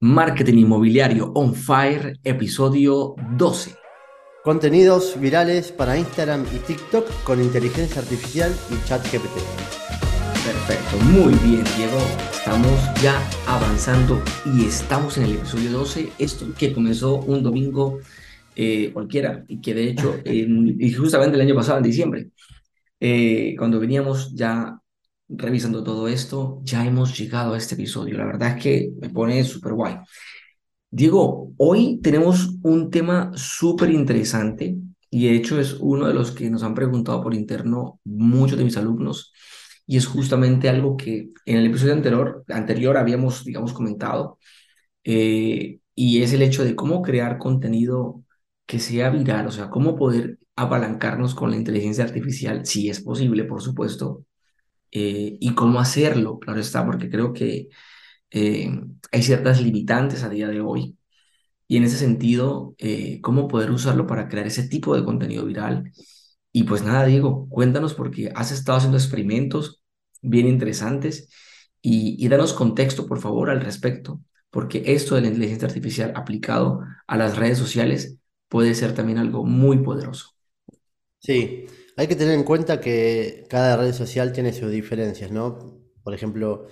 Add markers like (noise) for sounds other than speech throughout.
Marketing Inmobiliario On Fire, episodio 12. Contenidos virales para Instagram y TikTok con inteligencia artificial y chat GPT. Perfecto, muy bien Diego, estamos ya avanzando y estamos en el episodio 12, esto que comenzó un domingo eh, cualquiera y que de hecho, y justamente el año pasado, en diciembre, eh, cuando veníamos ya revisando todo esto, ya hemos llegado a este episodio. La verdad es que me pone súper guay. Diego, hoy tenemos un tema súper interesante y de hecho es uno de los que nos han preguntado por interno muchos de mis alumnos y es justamente algo que en el episodio anterior, anterior habíamos, digamos, comentado eh, y es el hecho de cómo crear contenido que sea viral, o sea, cómo poder apalancarnos con la inteligencia artificial, si es posible, por supuesto, eh, y cómo hacerlo, claro está, porque creo que eh, hay ciertas limitantes a día de hoy. Y en ese sentido, eh, cómo poder usarlo para crear ese tipo de contenido viral. Y pues nada, Diego, cuéntanos porque has estado haciendo experimentos bien interesantes y, y danos contexto, por favor, al respecto, porque esto de la inteligencia artificial aplicado a las redes sociales puede ser también algo muy poderoso. Sí, hay que tener en cuenta que cada red social tiene sus diferencias, ¿no? Por ejemplo,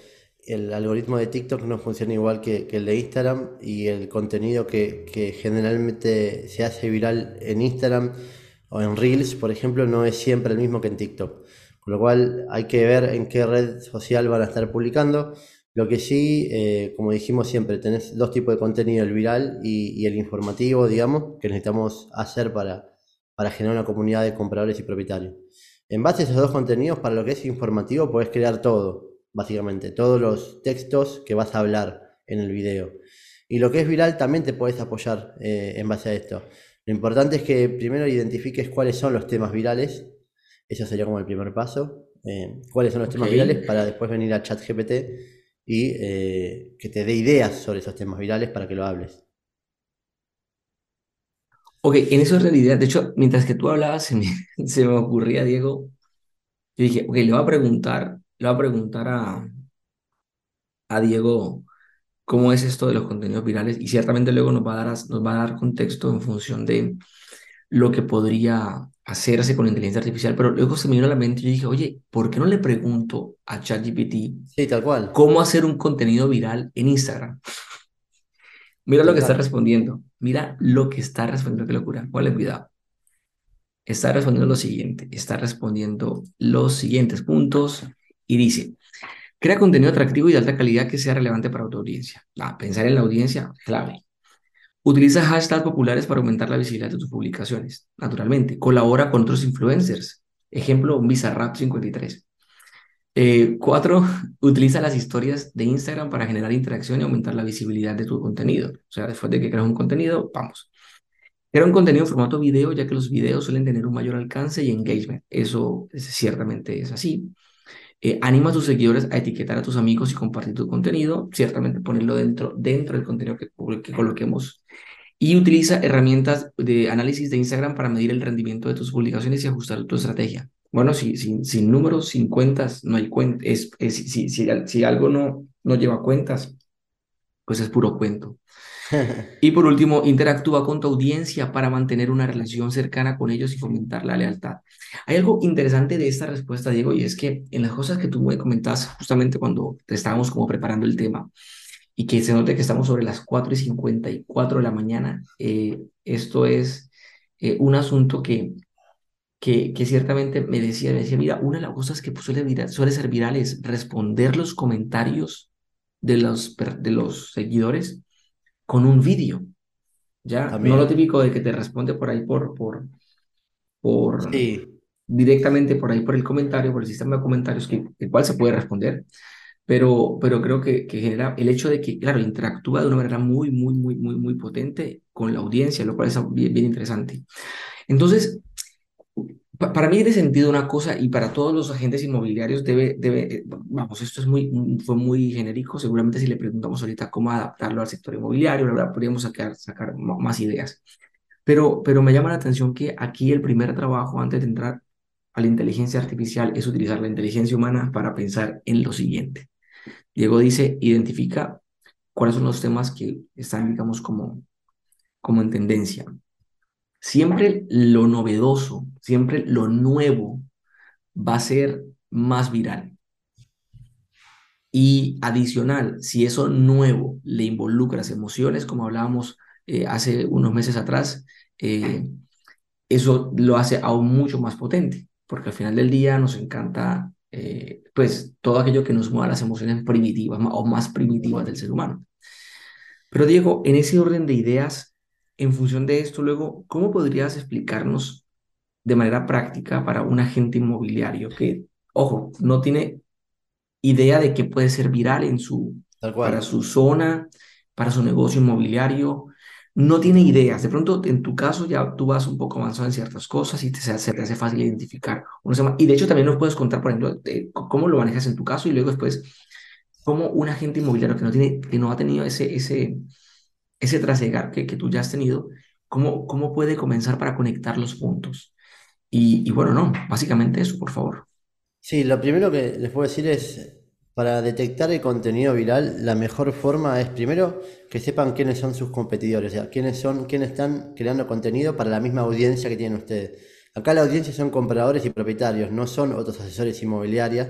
el algoritmo de TikTok no funciona igual que, el de Instagram y el contenido que, generalmente se hace viral en Instagram o en Reels, por ejemplo, no es siempre el mismo que en TikTok. Con lo cual hay que ver en qué red social van a estar publicando. Lo que sí, eh, como dijimos siempre, tenés dos tipos de contenido, el viral y el informativo, digamos, que necesitamos hacer para, para generar una comunidad de compradores y propietarios. En base a esos dos contenidos, para lo que es informativo, puedes crear todo, básicamente, todos los textos que vas a hablar en el video. Y lo que es viral también te puedes apoyar eh, en base a esto. Lo importante es que primero identifiques cuáles son los temas virales. Eso sería como el primer paso. Eh, cuáles son los temas virales para después venir a ChatGPT y eh, que te dé ideas sobre esos temas virales para que lo hables. Ok, en eso es realidad. De hecho, mientras que tú hablabas, se me, (laughs) se me ocurría, Diego, yo dije, ok, le voy a preguntar, le voy a preguntar a, a Diego cómo es esto de los contenidos virales y ciertamente luego nos va a dar, nos va a dar contexto en función de lo que podría hacerse con la inteligencia artificial, pero luego se me vino a la mente y yo dije, oye, ¿por qué no le pregunto a ChatGPT sí, tal cual. cómo hacer un contenido viral en Instagram? Mira lo que está respondiendo. Mira lo que está respondiendo. Qué locura. ¿Cuál es cuidado? Está respondiendo lo siguiente. Está respondiendo los siguientes puntos y dice, crea contenido atractivo y de alta calidad que sea relevante para tu audiencia. Ah, pensar en la audiencia, clave. Utiliza hashtags populares para aumentar la visibilidad de tus publicaciones. Naturalmente. Colabora con otros influencers. Ejemplo, Bizarrap53. Eh, cuatro, (laughs) utiliza las historias de Instagram para generar interacción y aumentar la visibilidad de tu contenido. O sea, después de que creas un contenido, vamos. Crea un contenido en formato video, ya que los videos suelen tener un mayor alcance y engagement. Eso ciertamente es así. Eh, anima a tus seguidores a etiquetar a tus amigos y compartir tu contenido. Ciertamente ponerlo dentro, dentro del contenido que, que coloquemos. Y utiliza herramientas de análisis de Instagram para medir el rendimiento de tus publicaciones y ajustar tu estrategia. Bueno, si, sin números, sin cuentas, no hay cuentas. Es, si, si, si, algo no, no lleva cuentas, pues es puro cuento. (laughs) y por último, interactúa con tu audiencia para mantener una relación cercana con ellos y fomentar la lealtad. Hay algo interesante de esta respuesta, Diego, y es que en las cosas que tú me comentas justamente cuando estábamos como preparando el tema, y que se note que estamos sobre las 4 y 54 de la mañana, eh, esto es eh, un asunto que que, que ciertamente me decía, me decía, mira, una de las cosas que suele, suele ser viral es responder los comentarios de los, de los seguidores con un vídeo. Ya, no lo típico de que te responde por ahí por, por, por directamente por ahí por el comentario, por el sistema de comentarios, que el cual se puede responder, pero, pero creo que, que genera el hecho de que, claro, interactúa de una manera muy, muy, muy, muy, muy potente con la audiencia, lo cual es bien, bien interesante. Entonces, para mí tiene sentido una cosa y para todos los agentes inmobiliarios debe, debe, eh, vamos, esto es muy, mm, fue muy genérico, seguramente si le preguntamos ahorita cómo adaptarlo al sector inmobiliario, la verdad, podríamos sacar, sacar más ideas. Pero, pero me llama la atención que aquí el primer trabajo antes de entrar a la inteligencia artificial es utilizar la inteligencia humana para pensar en lo siguiente. Diego dice, identifica cuáles son los temas que están, digamos, como, como en tendencia. Siempre lo novedoso, siempre lo nuevo va a ser más viral. Y adicional, si eso nuevo le involucra las emociones, como hablábamos eh, hace unos meses atrás, eh, eso lo hace aún mucho más potente, porque al final del día nos encanta, eh, pues, todo aquello que nos mueva las emociones primitivas o más primitivas del ser humano. Pero Diego, en ese orden de ideas, en función de esto, luego, ¿cómo podrías explicarnos de manera práctica para un agente inmobiliario que, ojo, no tiene idea de qué puede ser viral en su, para su zona, para su negocio inmobiliario, no tiene ideas. De pronto, en tu caso, ya tú vas un poco avanzado en ciertas cosas y te, se, te hace fácil identificar. Y de hecho, también nos puedes contar, por ejemplo, cómo lo manejas en tu caso y luego después, cómo un agente inmobiliario que no, tiene, que no ha tenido ese, ese, ese trasegar que, que tú ya has tenido, cómo, cómo puede comenzar para conectar los puntos. Y, y bueno, no, básicamente eso, por favor. Sí, lo primero que les puedo decir es, para detectar el contenido viral, la mejor forma es primero que sepan quiénes son sus competidores, o sea, quiénes son, quiénes están creando contenido para la misma audiencia que tienen ustedes. Acá la audiencia son compradores y propietarios, no son otros asesores inmobiliarios,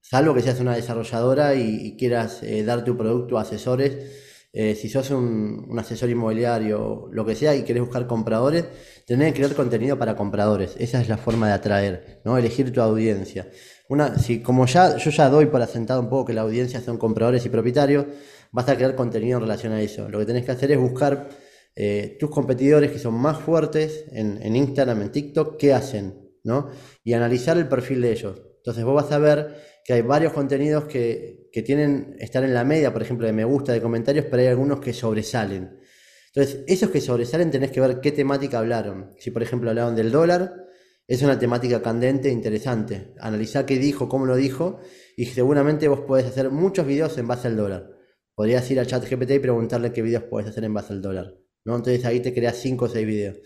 salvo que seas una desarrolladora y, quieras eh, dar tu producto a asesores. Eh, si sos un, asesor inmobiliario, lo que sea, y querés buscar compradores, tenés que crear contenido para compradores. Esa es la forma de atraer, ¿no? Elegir tu audiencia. Una, si como ya, yo ya doy para sentado un poco que la audiencia son compradores y propietarios, vas a crear contenido en relación a eso. Lo que tenés que hacer es buscar eh, tus competidores que son más fuertes en, en, Instagram, en TikTok, qué hacen, ¿no? Y analizar el perfil de ellos. Entonces vos vas a ver que hay varios contenidos que, que tienen, estar en la media, por ejemplo, de me gusta, de comentarios, pero hay algunos que sobresalen. Entonces, esos que sobresalen tenés que ver qué temática hablaron. Si, por ejemplo, hablaron del dólar, es una temática candente e interesante. Analizar qué dijo, cómo lo dijo, y seguramente vos podés hacer muchos videos en base al dólar. Podrías ir a ChatGPT y preguntarle qué videos puedes hacer en base al dólar. ¿no? Entonces ahí te creas 5 o 6 videos.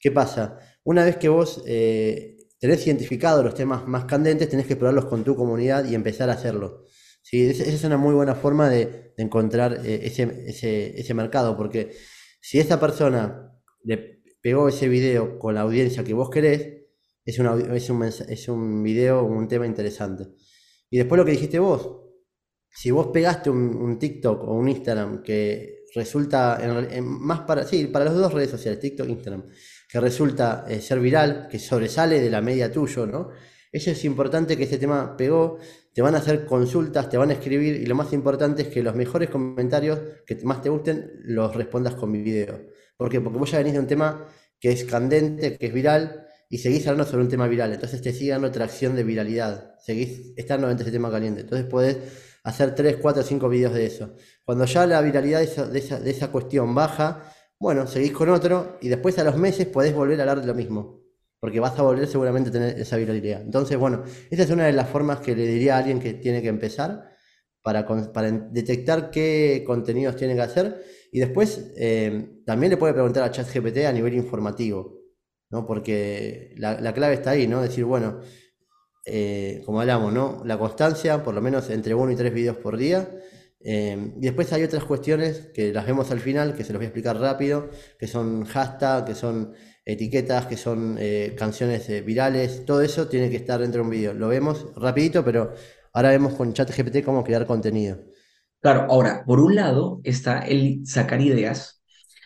¿Qué pasa? Una vez que vos eh, tenés identificado los temas más candentes, tenés que explorarlos con tu comunidad y empezar a hacerlo. ¿Sí? Esa es una muy buena forma de, encontrar eh, ese, ese, ese mercado, porque si esa persona le pegó ese video con la audiencia que vos querés, es, una, es, un, es un video, un tema interesante. Y después lo que dijiste vos, si vos pegaste un, TikTok o un Instagram que resulta, en, más para, sí, para las dos redes sociales, TikTok e Instagram, que resulta eh, ser viral, que sobresale de la media tuyo, ¿no? Eso es importante que ese tema pegó, te van a hacer consultas, te van a escribir y lo más importante es que los mejores comentarios que más te gusten los respondas con mi video. ¿Por qué? Porque vos ya venís de un tema que es candente, que es viral, y seguís hablando sobre un tema viral. Entonces te sigue dando atracción de viralidad. Seguís estando en ese tema caliente. Entonces podés hacer 3, 4, 5 videos de eso. Cuando ya la viralidad de esa, de esa, cuestión baja, bueno, seguís con otro y después a los meses podés volver a hablar de lo mismo. Porque vas a volver seguramente a tener esa viralidad. Entonces, bueno, esa es una de las formas que le diría a alguien que tiene que empezar para, para detectar qué contenidos tiene que hacer. Y después eh, también le puede preguntar a ChatGPT a nivel informativo. ¿no? Porque la, clave está ahí, ¿no? Decir, bueno, eh, como hablamos, ¿no? La constancia, por lo menos entre uno y tres videos por día. Eh, y después hay otras cuestiones que las vemos al final, que se los voy a explicar rápido, que son hashtag, que son etiquetas, que son eh, canciones virales, todo eso tiene que estar dentro de un video. Lo vemos rapidito, pero ahora vemos con ChatGPT cómo crear contenido. Claro, ahora, por un lado está el sacar ideas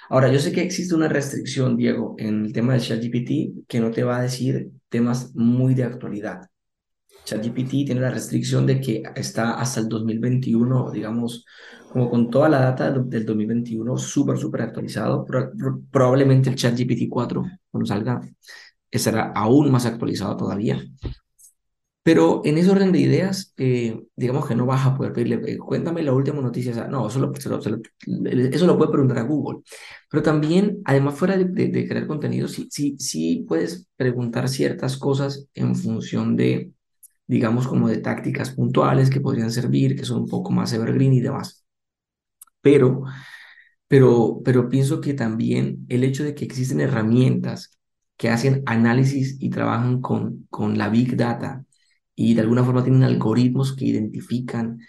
Ahora, yo sé que existe una restricción, Diego, en el tema de ChatGPT que no te va a decir temas muy de actualidad. ChatGPT tiene la restricción de que está hasta el 2021, digamos, como con toda la data del 2021 súper, súper actualizado. Probablemente el ChatGPT 4, cuando salga, estará aún más actualizado todavía. Pero en ese orden de ideas, eh, digamos que no vas a poder pedirle, eh, cuéntame la última noticia. no, eso lo, eso lo puede preguntar a Google. Pero también, además, fuera de, crear contenido, sí, sí, sí puedes preguntar ciertas cosas en función de, digamos, como de tácticas puntuales que podrían servir, que son un poco más evergreen y demás. Pero, pero, pero pienso que también el hecho de que existen herramientas que hacen análisis y trabajan con, con la big data y de alguna forma tienen algoritmos que identifican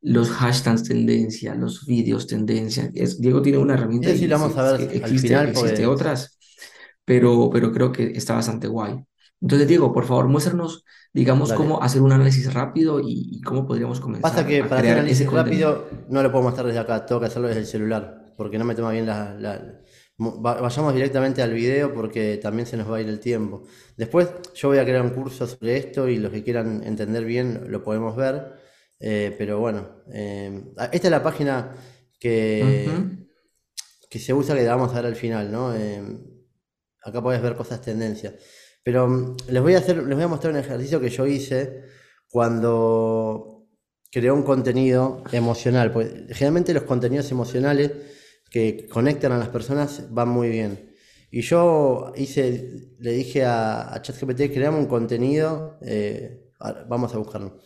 los hashtags tendencia, los vídeos tendencia. Es, Diego tiene una herramienta sí y sí, vamos a ver al existe, final, existe pues otras, pero, pero creo que está bastante guay. Entonces, Diego, por favor, muéstranos, digamos, cómo dale. hacer un análisis rápido y, y cómo podríamos Pasa comenzar que a para hacer crear ese análisis contenido. rápido no lo puedo mostrar desde acá, tengo que hacerlo desde el celular, porque no me toma bien la, la- mo- va- Vayamos directamente al video porque también se nos va a ir el tiempo. Después yo voy a crear un curso sobre esto y los que quieran entender bien lo podemos ver. eh, pero bueno, eh, esta es la página que, que se usa que vamos a ver al final, ¿no? Eh, acá podés ver cosas tendencias. Pero mm, les voy a hacer, les voy a mostrar un ejercicio que yo hice cuando creé un contenido emocional. Pues generalmente los contenidos emocionales que conectan a las personas van muy bien. Y yo hice, le dije a, ChatGPT, creamos un contenido, eh, vamos a buscarlo.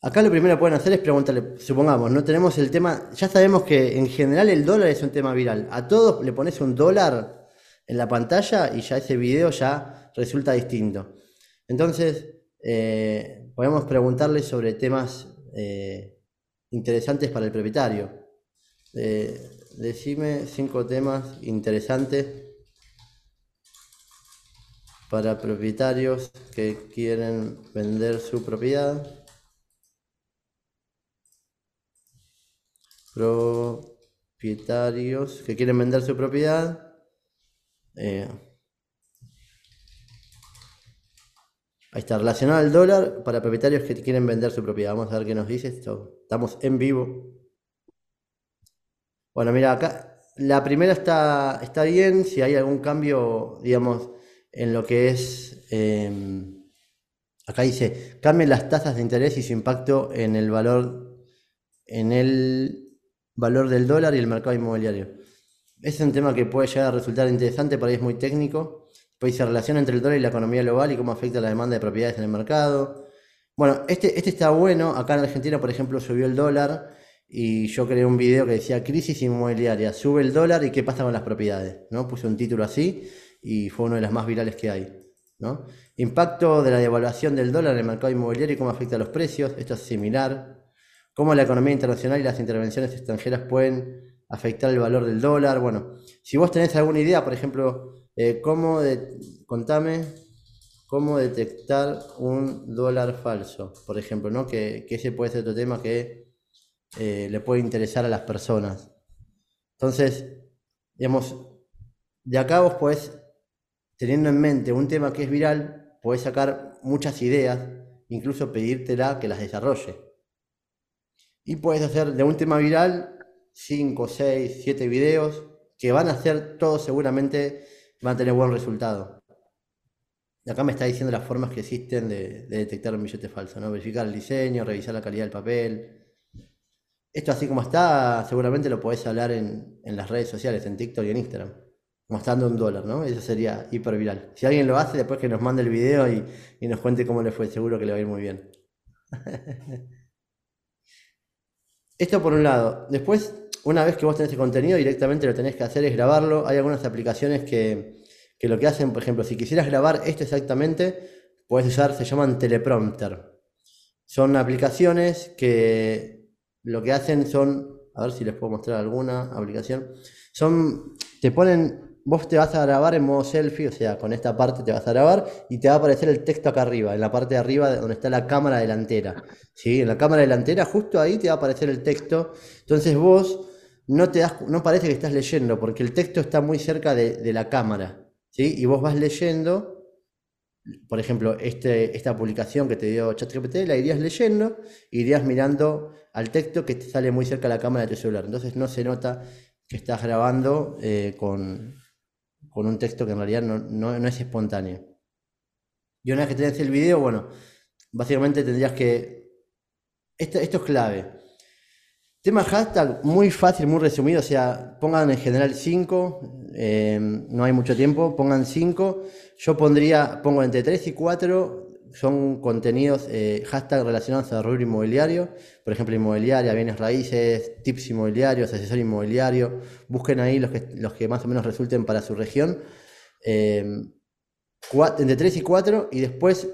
Acá lo primero que pueden hacer es preguntarle, supongamos, no tenemos el tema, ya sabemos que en general el dólar es un tema viral. A todos le pones un dólar en la pantalla y ya ese video ya resulta distinto. Entonces, eh, podemos preguntarle sobre temas eh, interesantes para el propietario. Eh, decime cinco temas interesantes para propietarios que quieren vender su propiedad. Propietarios que quieren vender su propiedad. Eh, ahí está, relacionado al dólar para propietarios que quieren vender su propiedad. Vamos a ver qué nos dice esto. Estamos en vivo. Bueno, mira, acá la primera está, está bien. Si hay algún cambio, digamos, en lo que es. eh, acá dice, cambien las tasas de interés y su impacto en el valor, en el valor del dólar y el mercado inmobiliario. Es un tema que puede llegar a resultar interesante, por ahí es muy técnico. Pues dice relación entre el dólar y la economía global y cómo afecta la demanda de propiedades en el mercado. Bueno, este, este está bueno. Acá en Argentina, por ejemplo, subió el dólar y yo creé un video que decía crisis inmobiliaria, sube el dólar y qué pasa con las propiedades, ¿no? Puse un título así y fue uno de los más virales que hay, ¿no? Impacto de la devaluación del dólar en el mercado inmobiliario y cómo afecta a los precios, esto es similar. Cómo la economía internacional y las intervenciones extranjeras pueden afectar el valor del dólar. Bueno, si vos tenés alguna idea, por ejemplo, eh, cómo contame cómo detectar un dólar falso, por ejemplo, ¿no? Que, que ese puede ser otro tema que eh, le puede interesar a las personas. Entonces, digamos, de acá vos podés, teniendo en mente un tema que es viral, podés sacar muchas ideas, incluso pedírtela que las desarrolle. Y puedes hacer de un tema viral 5, 6, 7 videos que van a ser todos seguramente van a tener buen resultado. Acá me está diciendo las formas que existen de, de detectar un billete falso, ¿no? Verificar el diseño, revisar la calidad del papel. Esto así como está, seguramente lo podés hablar en, en las redes sociales, en TikTok y en Instagram. Mostrando un dólar, ¿no? Eso sería hiper viral. Si alguien lo hace, después que nos mande el video y, y nos cuente cómo le fue, seguro que le va a ir muy bien. (laughs) Esto por un lado. Después, una vez que vos tenés el contenido, directamente lo tenés que hacer es grabarlo. Hay algunas aplicaciones que, que lo que hacen, por ejemplo, si quisieras grabar esto exactamente, puedes usar, se llaman teleprompter. Son aplicaciones que lo que hacen son, a ver si les puedo mostrar alguna aplicación, son, te ponen, vos te vas a grabar en modo selfie, o sea, con esta parte te vas a grabar y te va a aparecer el texto acá arriba, en la parte de arriba donde está la cámara delantera. ¿sí? En la cámara delantera, justo ahí te va a aparecer el texto. Entonces vos no te das, no parece que estás leyendo, porque el texto está muy cerca de, de la cámara. ¿sí? Y vos vas leyendo por ejemplo, este, esta publicación que te dio ChatGPT, la irías leyendo, irías mirando al texto que te sale muy cerca de la cámara de tu celular. Entonces no se nota que estás grabando eh, con, con, un texto que en realidad no, no, no, es espontáneo. Y una vez que tenés el video, bueno, básicamente tendrías que... Esto, esto es clave. Tema hashtag, muy fácil, muy resumido, o sea, pongan en general 5, eh, no hay mucho tiempo, pongan 5. Yo pondría, pongo entre 3 y 4, son contenidos, eh, hashtag relacionados al rubro inmobiliario, por ejemplo, inmobiliaria, bienes raíces, tips inmobiliarios, asesor inmobiliario, busquen ahí los que, los que más o menos resulten para su región. Eh, entre 3 y 4 y después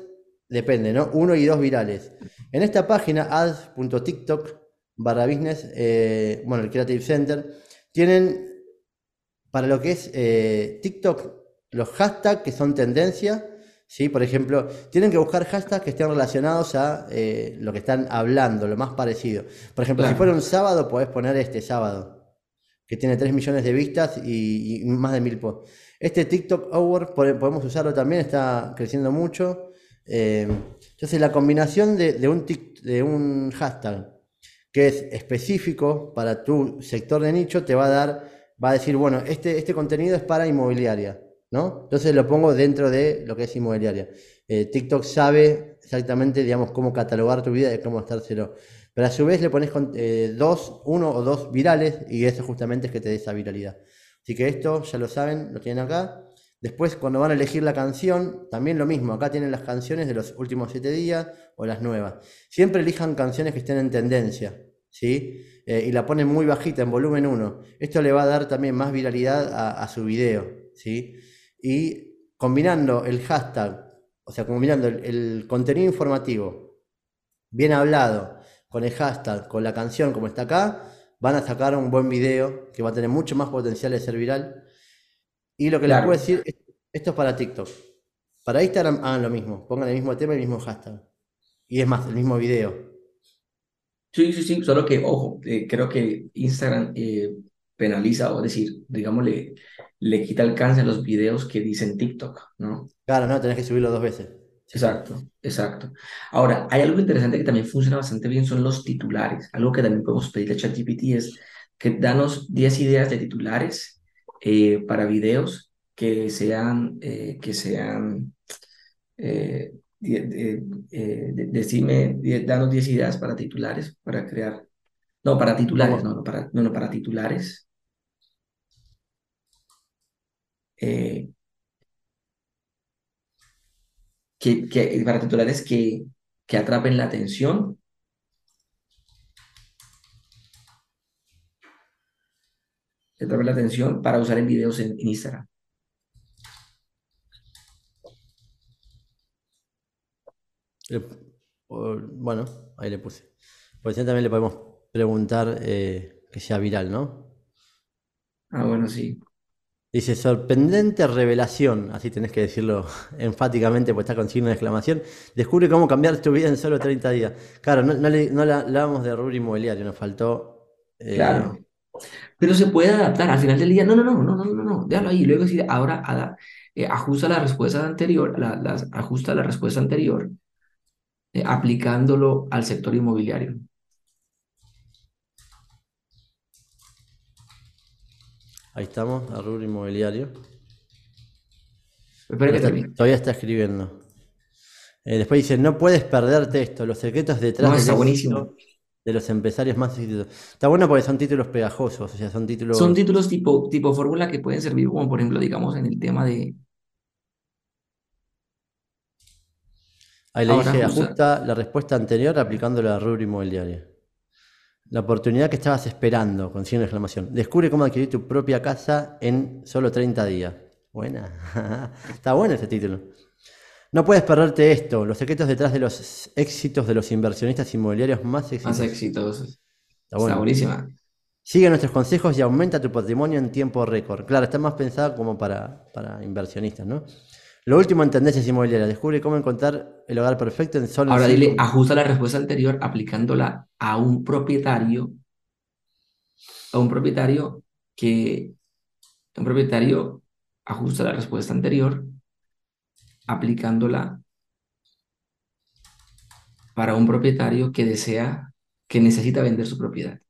depende, ¿no? Uno y dos virales. En esta página, ads.tiktok barra business, eh, bueno, el Creative Center, tienen para lo que es eh, TikTok los hashtags que son tendencia, ¿sí? Por ejemplo, tienen que buscar hashtags que estén relacionados a eh, lo que están hablando, lo más parecido. Por ejemplo, si fuera un sábado, podés poner este sábado, que tiene 3 millones de vistas y, más de mil posts. Este TikTok Hour podemos usarlo también, está creciendo mucho. entonces, la combinación de, un de un hashtag que es específico para tu sector de nicho, te va a dar, va a decir, bueno, este, este contenido es para inmobiliaria, ¿no? Entonces lo pongo dentro de lo que es inmobiliaria. Eh, TikTok sabe exactamente, digamos, cómo catalogar tu vida y cómo estárselo. Pero a su vez le pones eh, dos, uno o dos virales y eso justamente es que te dé esa viralidad. Así que esto ya lo saben, lo tienen acá. Después, cuando van a elegir la canción, también lo mismo. Acá tienen las canciones de los últimos siete días o las nuevas. Siempre elijan canciones que estén en tendencia, ¿sí? Eh, y la ponen muy bajita, en volumen 1. Esto le va a dar también más viralidad a, su video, ¿sí? Y combinando el hashtag, o sea, combinando el, contenido informativo bien hablado con el hashtag, con la canción como está acá, van a sacar un buen video que va a tener mucho más potencial de ser viral y lo que les puedo decir, esto es para TikTok. Para Instagram hagan lo mismo, pongan el mismo tema y el mismo hashtag. Y es más, el mismo video. Sí, sí, sí, solo que, ojo, eh, creo que Instagram eh, penaliza, o decir, digamos, le, le quita alcance a los videos que dicen TikTok, ¿no? Claro, no, tenés que subirlo dos veces. Exacto, exacto. Ahora, hay algo interesante que también funciona bastante bien, son los titulares. Algo que también podemos pedirle a ChatGPT es que danos 10 ideas de titulares eh, para videos que sean, eh, que sean, eh, decime, danos 10 ideas para titulares, para crear, no, para titulares, no, no, para, no, no, para titulares. que, que, para titulares que, que atrapen la atención te la atención para usar en videos en, Instagram. Bueno, ahí le puse. Por eso también le podemos preguntar eh, que sea viral, ¿no? Ah, bueno, sí. Dice, sorprendente revelación, así tenés que decirlo (laughs) enfáticamente, porque está con signo de exclamación. Descubre cómo cambiar tu vida en solo 30 días. Claro, no, le, no hablábamos de rubro inmobiliario, nos faltó eh, claro. Pero se puede adaptar al final del día. No, no, no, no, no, no, no, déjalo ahí. Luego decir, ahora eh, ajusta la respuesta anterior, la, ajusta la respuesta anterior, eh, aplicándolo al sector inmobiliario. Ahí estamos, a rubro inmobiliario. Todavía está escribiendo. Eh, después dice, no puedes perderte esto, los secretos detrás no, está buenísimo de los empresarios más exitosos. Está bueno porque son títulos pegajosos, o sea, son títulos... Son títulos tipo, tipo fórmula que pueden servir como, por ejemplo, digamos, en el tema de... Ahí le dije, ajusta la respuesta anterior aplicándola a rubro inmobiliario. La oportunidad que estabas esperando, con signo de exclamación. Descubre cómo adquirir tu propia casa en solo 30 días. Buena. (laughs) Está bueno ese título. No puedes perderte esto, los secretos detrás de los éxitos de los inversionistas inmobiliarios más exitosos. Más exitosos. Está, buenísima. Sigue nuestros consejos y aumenta tu patrimonio en tiempo récord. Claro, está más pensada como para, para inversionistas, ¿no? Lo último en tendencias inmobiliarias. Descubre cómo encontrar el hogar perfecto en solo. Ahora dile, ajusta la respuesta anterior aplicándola a un propietario. A un propietario que. Un propietario ajusta la respuesta anterior aplicándola para un propietario que desea, que necesita vender su propiedad.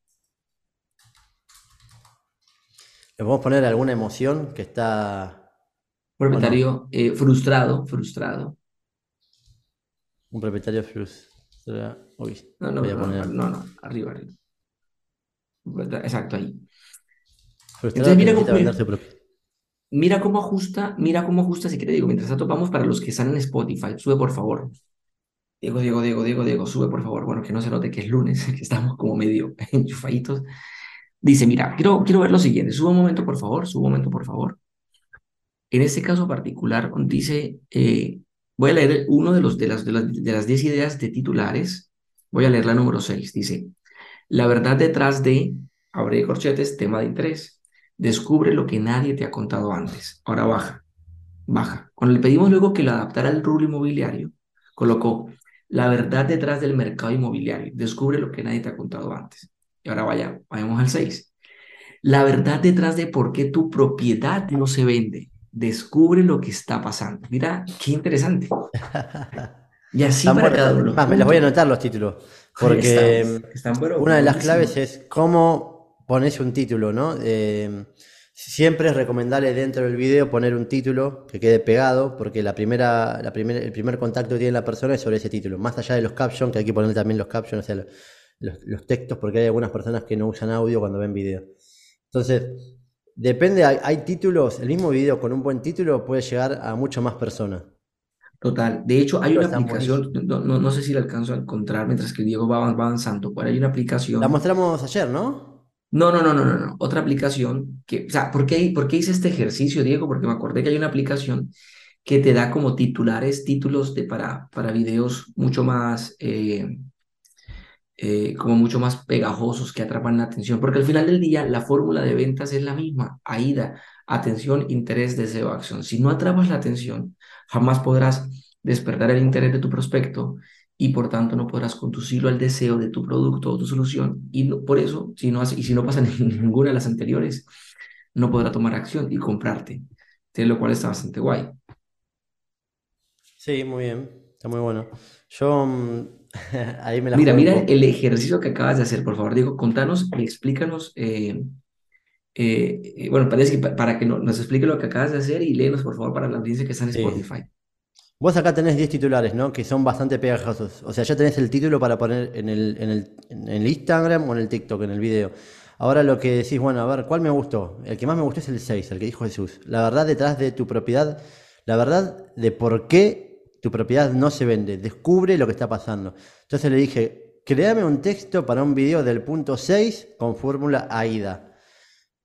¿Le podemos poner alguna emoción que está... Propietario eh, frustrado, frustrado. Un propietario frustrado. no, no, no, no, arriba, arriba. Exacto, ahí. Entonces mira cómo, Mira cómo ajusta, mira cómo ajusta, si quiere, digo, mientras topamos para los que están en Spotify, sube por favor. Diego, Diego, Diego, Diego, Diego, sube por favor. Bueno, que no se note que es lunes, (laughs) que estamos como medio (laughs) enchufaditos. Dice, mira, quiero, quiero ver lo siguiente, sube un momento por favor, sube un momento por favor. En este caso particular, dice, eh, Voy a leer uno de, los, de, las, de, las, de las 10 ideas de titulares. Voy a leer la número 6. Dice, la verdad detrás de, abre corchetes, tema de interés. Descubre lo que nadie te ha contado antes. Ahora baja, baja. Cuando le pedimos luego que lo adaptara al rubro inmobiliario, colocó la verdad detrás del mercado inmobiliario. Descubre lo que nadie te ha contado antes. Y ahora vaya, vayamos al 6. La verdad detrás de por qué tu propiedad no se vende. Descubre lo que está pasando. Mira, qué interesante. (laughs) Y así para cada uno. me los voy a anotar los títulos. Porque una de las claves es cómo pones un título, ¿no? Eh, siempre es recomendable dentro del video poner un título que quede pegado, porque la primera, la primera, el primer contacto que tiene la persona es sobre ese título. Más allá de los captions, que hay que poner también los captions, o sea, los, textos, porque hay algunas personas que no usan audio cuando ven video. Entonces, depende, hay, títulos, el mismo video con un buen título puede llegar a mucho más personas. Total. De hecho, hay una aplicación, no, no, sé si la alcanzo a encontrar mientras que Diego va avanzando, pero hay una aplicación. La mostramos ayer, ¿no? No, no, no, no, no, no. Otra aplicación que, o sea, ¿por qué, por qué hice este ejercicio, Diego? Porque me acordé que hay una aplicación que te da como titulares, títulos de, para, para videos mucho más, eh, eh, como mucho más pegajosos que atrapan la atención, porque al final del día la fórmula de ventas es la misma, AIDA, atención, interés, deseo, acción. Si no atrapas la atención, jamás podrás despertar el interés de tu prospecto y por tanto no podrás conducirlo al deseo de tu producto o tu solución y por eso, si no, y si no pasa (laughs) ninguna de las anteriores, no podrá tomar acción y comprarte, de lo cual está bastante guay. Sí, muy bien, está muy bueno. Yo mm, (laughs) Mira, mira el ejercicio que acabas de hacer, por favor, Diego, contanos, explícanos, eh, eh, eh, bueno, parece que para que nos explique lo que acabas de hacer y léenos, por favor, para la audiencia que está en Spotify. Vos acá tenés 10 titulares, ¿no? Que son bastante pegajosos. O sea, ya tenés el título para poner en el, en el, en el Instagram o en el TikTok, en el video. Ahora lo que decís, bueno, a ver, ¿cuál me gustó? El que más me gustó es el 6, el que dijo Jesús. La verdad detrás de tu propiedad, la verdad de por qué tu propiedad no se vende, descubre lo que está pasando. Entonces le dije, créame un texto para un video del punto 6 con fórmula AIDA.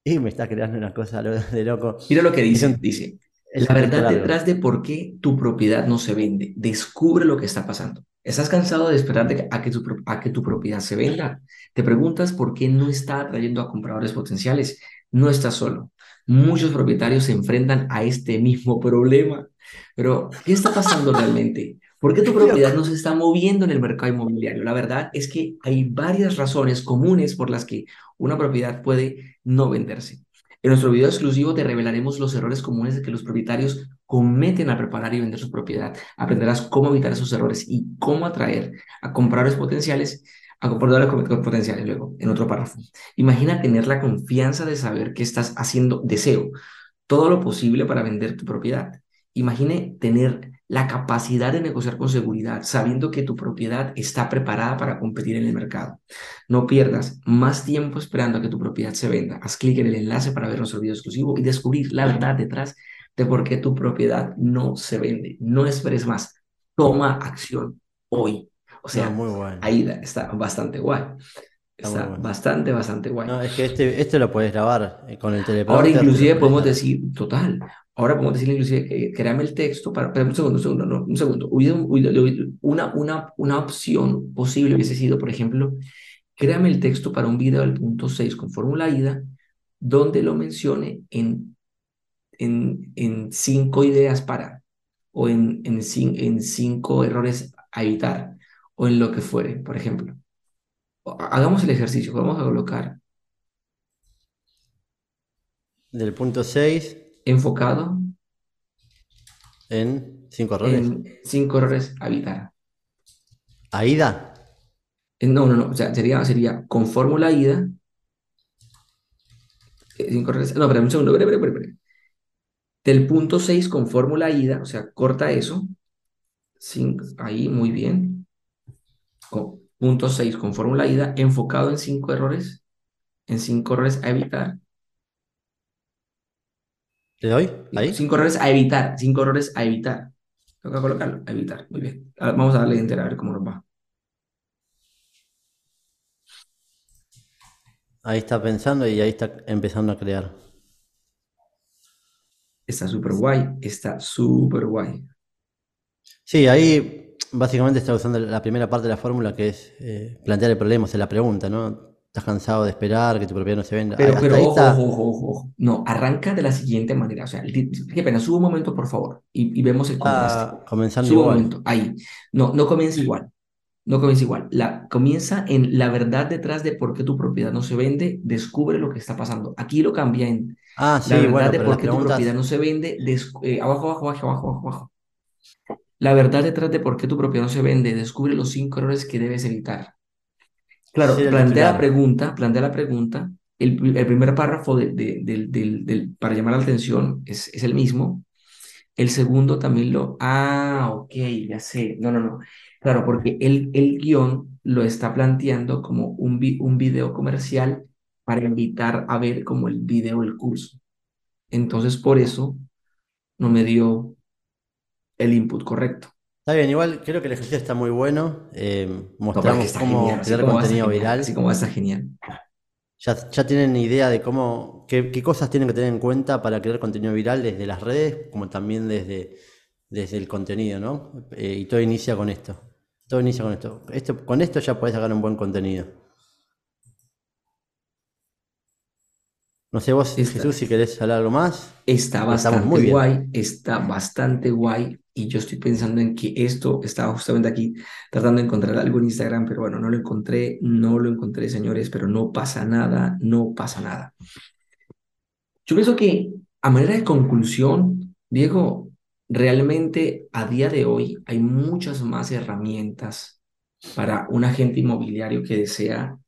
Y me está creando una cosa de loco. Mira lo que dice, dice, la verdad detrás de por qué tu propiedad no se vende, descubre lo que está pasando. ¿Estás cansado de esperar a, que tu, a que tu propiedad se venda? Te preguntas por qué no está atrayendo a compradores potenciales. No estás solo. Muchos propietarios se enfrentan a este mismo (laughs) problema. Pero, ¿qué está pasando realmente? ¿Por qué tu (laughs) propiedad no se está moviendo en el mercado inmobiliario? La verdad es que hay varias razones comunes por las que una propiedad puede no venderse. En nuestro video exclusivo te revelaremos los errores comunes que los propietarios cometen al preparar y vender su propiedad. Aprenderás cómo evitar esos errores y cómo atraer a compradores potenciales a compradores potenciales luego, en otro párrafo. Imagina tener la confianza de saber que estás haciendo deseo, todo lo posible para vender tu propiedad. Imagine tener la capacidad de negociar con seguridad, sabiendo que tu propiedad está preparada para competir en el mercado. No pierdas más tiempo esperando a que tu propiedad se venda. Haz clic en el enlace para ver nuestro video exclusivo y descubrir la verdad detrás de por qué tu propiedad no se vende. No esperes más. Toma acción hoy. O sea, ahí está bastante guay. Está, bastante, bastante guay. No, es que este, este lo puedes grabar eh, con el teléfono. Ahora inclusive podemos decir, total, ahora podemos decir inclusive, que créame el texto, para, un segundo, un segundo, no, un segundo. Una, una, una opción posible hubiese sido, por ejemplo, créame el texto para un video del punto 6 con fórmula IDA, donde lo mencione en, en, en cinco ideas para, o en, en, en cinco errores a evitar, o en lo que fuere, por ejemplo hagamos el ejercicio, vamos a colocar. Del punto 6. Enfocado. En cinco errores. En cinco errores a evitar. ¿AIDA? No, no, no. O sea, sería, sería con fórmula AIDA. Eh, cinco errores. No, pero un segundo. Del punto 6 con fórmula AIDA, o sea, corta eso. Cinco, ahí, muy bien. Punto 6 con fórmula IDA, enfocado en cinco errores, en cinco errores a evitar. ¿Le doy? ¿Ahí? Cinco errores a evitar, cinco errores a evitar. Que colocarlo, a evitar. Muy bien. vamos a darle entera a ver cómo nos va. Ahí está pensando y ahí está empezando a crear. Está súper guay, está súper guay. Sí, ahí básicamente está usando la primera parte de la fórmula que es eh, plantear el problema, o sea, la pregunta, ¿no? ¿Estás cansado de esperar que tu propiedad no se venda? Pero, pero ojo, está. ojo, ojo, ojo. No, arranca de la siguiente manera. O sea, qué pena, sube un momento, por favor, y, y vemos el contraste. Está comenzando Sube un igual. momento, ahí. No, no comienza igual. No comienza igual. La, comienza en la verdad detrás de por qué tu propiedad no se vende, descubre lo que está pasando. Aquí lo cambia en Ah, la sí, verdad bueno, de por qué tu propiedad preguntas, no se vende, des- eh, abajo, abajo, abajo, abajo, abajo, abajo. La verdad detrás de por qué tu propiedad no se vende, descubre los cinco errores que debes evitar. Claro, plantea la pregunta, plantea la pregunta. El, pri- el primer párrafo de- de- para llamar la atención es, es el mismo. El segundo también lo... Ah, ok, ya sé. No, no, no. Claro, porque el, el guion lo está planteando como un, vi- un video comercial para invitar a ver como el video del curso. Entonces, por eso no me dio el input correcto. Está bien, igual creo que el ejercicio está muy bueno. eh, mostramos cómo crear contenido genial. Así viral. como va, está genial. Ya, ya tienen idea de cómo, qué, qué cosas tienen que tener en cuenta para crear contenido viral desde las redes, como también desde, desde el contenido, ¿no? Eh, y todo inicia con esto. Todo inicia con esto. Esto, con esto ya podés sacar un buen contenido. No sé vos, Está, Jesús, si querés hablar algo más, Está muy bastante bien. guay, está bastante guay y yo estoy pensando en que esto estaba justamente aquí tratando de encontrar algo en Instagram, pero bueno, no lo encontré, no lo encontré, señores, pero no pasa nada, no pasa nada. Yo pienso que a manera de conclusión, Diego, realmente a día de hoy hay muchas más herramientas para un agente inmobiliario que desea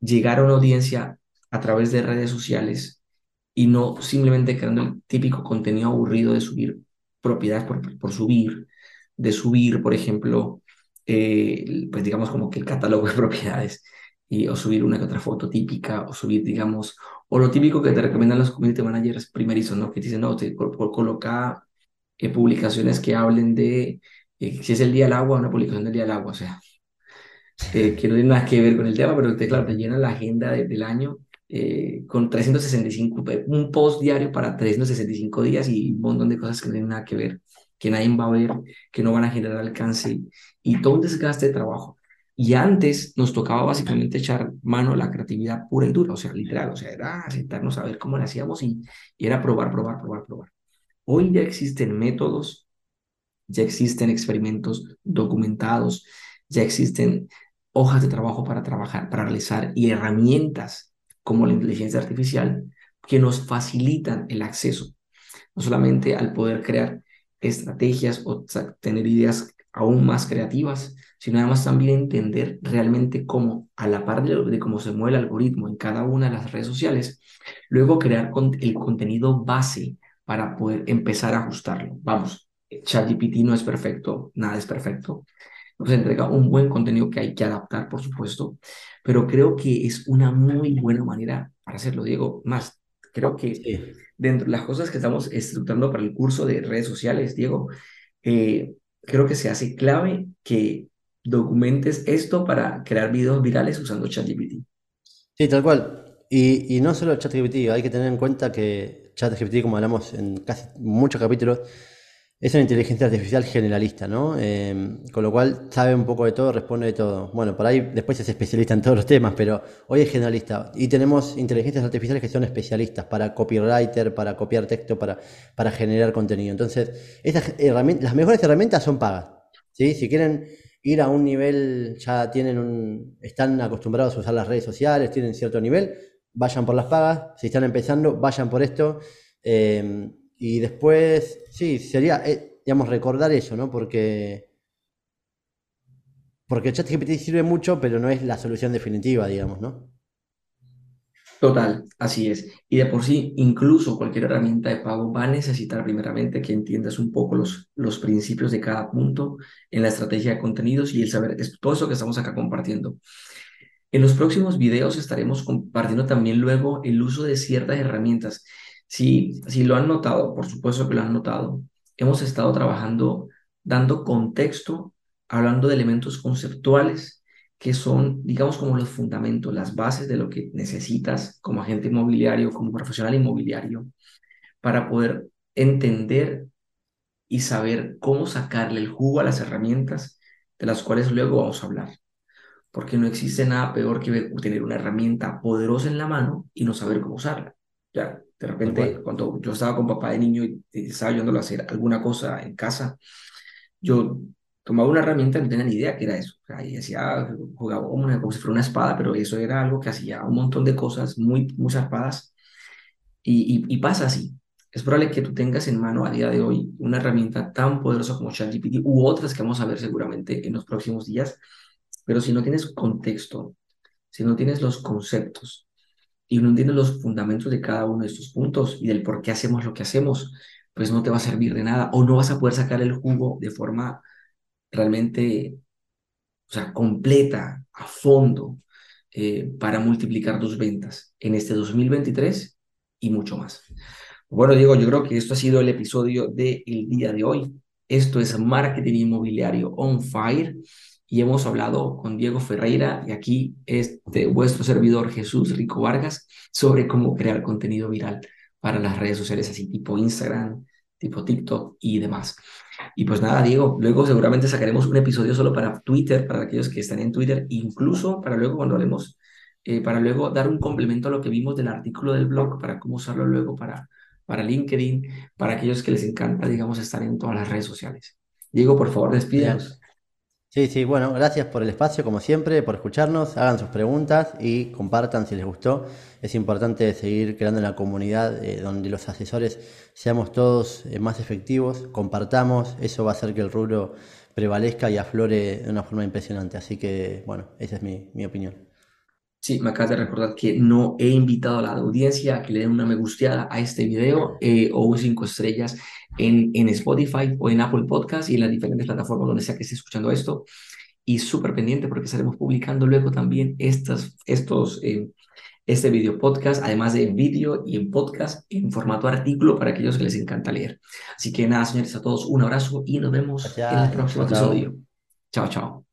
llegar a una audiencia a través de redes sociales y no simplemente creando el típico contenido aburrido de subir propiedades por, por subir, de subir, por ejemplo, eh, pues digamos como que el catálogo de (laughs) propiedades, y, o subir una que otra foto típica, o subir, digamos, o lo típico que te recomiendan los community managers primerizos, ¿no? Que te dicen, no, te col- col- coloca eh, publicaciones que hablen de, eh, si es el día del agua, una publicación del día del agua, o sea, eh, que no tiene nada que ver con el tema, pero te, claro, te llena la agenda de- del año eh, con 365, pe- un post diario para 365 días y un montón de cosas que no tienen nada que ver, que nadie va a ver, que no van a generar alcance y todo un desgaste de trabajo. Y antes nos tocaba básicamente echar mano a la creatividad pura y dura, o sea, literal, o sea, era sentarnos a ver cómo lo hacíamos y, y era probar, probar, probar, probar. Hoy ya existen métodos ya existen experimentos documentados, ya existen hojas de trabajo para trabajar, para realizar y herramientas como la inteligencia artificial que nos facilitan el acceso, no solamente al poder crear estrategias o tener ideas aún más creativas, sino además también entender realmente cómo, a la par de, de cómo se mueve el algoritmo en cada una de las redes sociales, luego crear con- el contenido base para poder empezar a ajustarlo. Vamos, ChatGPT no es perfecto, nada es perfecto. Nos entrega un buen contenido que hay que adaptar, por supuesto, pero creo que es una muy buena manera para hacerlo, Diego. Más, creo que Sí. dentro de las cosas que estamos estructurando para el curso de redes sociales, Diego, eh, creo que se hace clave que documentes esto para crear videos virales usando ChatGPT. Sí, tal cual. Y, y no solo ChatGPT, hay que tener en cuenta que ChatGPT, como hablamos en casi muchos capítulos, es una inteligencia artificial generalista, ¿no? Eh, con lo cual sabe un poco de todo, responde de todo. Bueno, por ahí después es especialista en todos los temas, pero hoy es generalista. Y tenemos inteligencias artificiales que son especialistas para copywriter, para copiar texto, para, para generar contenido. Entonces, estas herramientas, las mejores herramientas son pagas. ¿sí? Si quieren ir a un nivel, ya tienen un, están acostumbrados a usar las redes sociales, tienen cierto nivel, vayan por las pagas. Si están empezando, vayan por esto. Eh, y después, sí, sería, eh, digamos, recordar eso, ¿no? Porque, porque ChatGPT sirve mucho, pero no es la solución definitiva, digamos, ¿no? Total, así es. Y de por sí, incluso cualquier herramienta de pago va a necesitar primeramente que entiendas un poco los, los principios de cada punto en la estrategia de contenidos y el saber es todo eso que estamos acá compartiendo. En los próximos videos estaremos compartiendo también luego el uso de ciertas herramientas. Si, si lo han notado, por supuesto que lo han notado, hemos estado trabajando dando contexto, hablando de elementos conceptuales que son, digamos, como los fundamentos, las bases de lo que necesitas como agente inmobiliario, como profesional inmobiliario, para poder entender y saber cómo sacarle el jugo a las herramientas de las cuales luego vamos a hablar. Porque no existe nada peor que tener una herramienta poderosa en la mano y no saber cómo usarla. Ya, de repente, cuando yo estaba con papá de niño y estaba ayudándolo a hacer alguna cosa en casa, yo tomaba una herramienta y no tenía ni idea que era eso. O sea, y decía, jugaba como, como, si fuera una espada, pero eso era algo que hacía un montón de cosas muy, muy zarpadas. Y, y, pasa así. Es probable que tú tengas en mano a día de hoy una herramienta tan poderosa como ChatGPT u otras que vamos a ver seguramente en los próximos días, pero si no tienes contexto, si no tienes los conceptos y no entiendes los fundamentos de cada uno de estos puntos y del por qué hacemos lo que hacemos, pues no te va a servir de nada o no vas a poder sacar el jugo de forma realmente, o sea, completa, a fondo, eh, para multiplicar tus ventas en este 2023 y mucho más. Bueno, Diego, yo creo que esto ha sido el episodio del día de hoy. Esto es Marketing Inmobiliario on Fire y hemos hablado con Diego Ferreira y aquí este vuestro servidor Jesús Rico Vargas sobre cómo crear contenido viral para las redes sociales así tipo Instagram, tipo TikTok y demás. Y pues nada, Diego, luego seguramente sacaremos un episodio solo para Twitter, para aquellos que están en Twitter, incluso para luego cuando hablemos, eh, para luego dar un complemento a lo que vimos del artículo del blog, para cómo usarlo luego para, para LinkedIn, para aquellos que les encanta, digamos, estar en todas las redes sociales. Diego, por favor, despídanos. Sí, sí, bueno, gracias por el espacio, como siempre, por escucharnos, hagan sus preguntas y compartan si les gustó. Es importante seguir creando una comunidad eh, donde los asesores seamos todos eh, más efectivos, compartamos, eso va a hacer que el rubro prevalezca y aflore de una forma impresionante. Así que, bueno, esa es mi, mi opinión. Sí, me acabas de recordar que no he invitado a la audiencia a que le den una me gusteada a este video eh, o cinco estrellas en, en Spotify o en Apple Podcast y en las diferentes plataformas donde sea que esté escuchando esto. Y súper pendiente porque estaremos publicando luego también estas, estos, eh, este video podcast, además de vídeo y en podcast en formato artículo para aquellos que les encanta leer. Así que nada, señores, a todos un abrazo y nos vemos en el próximo episodio. Chao, chao.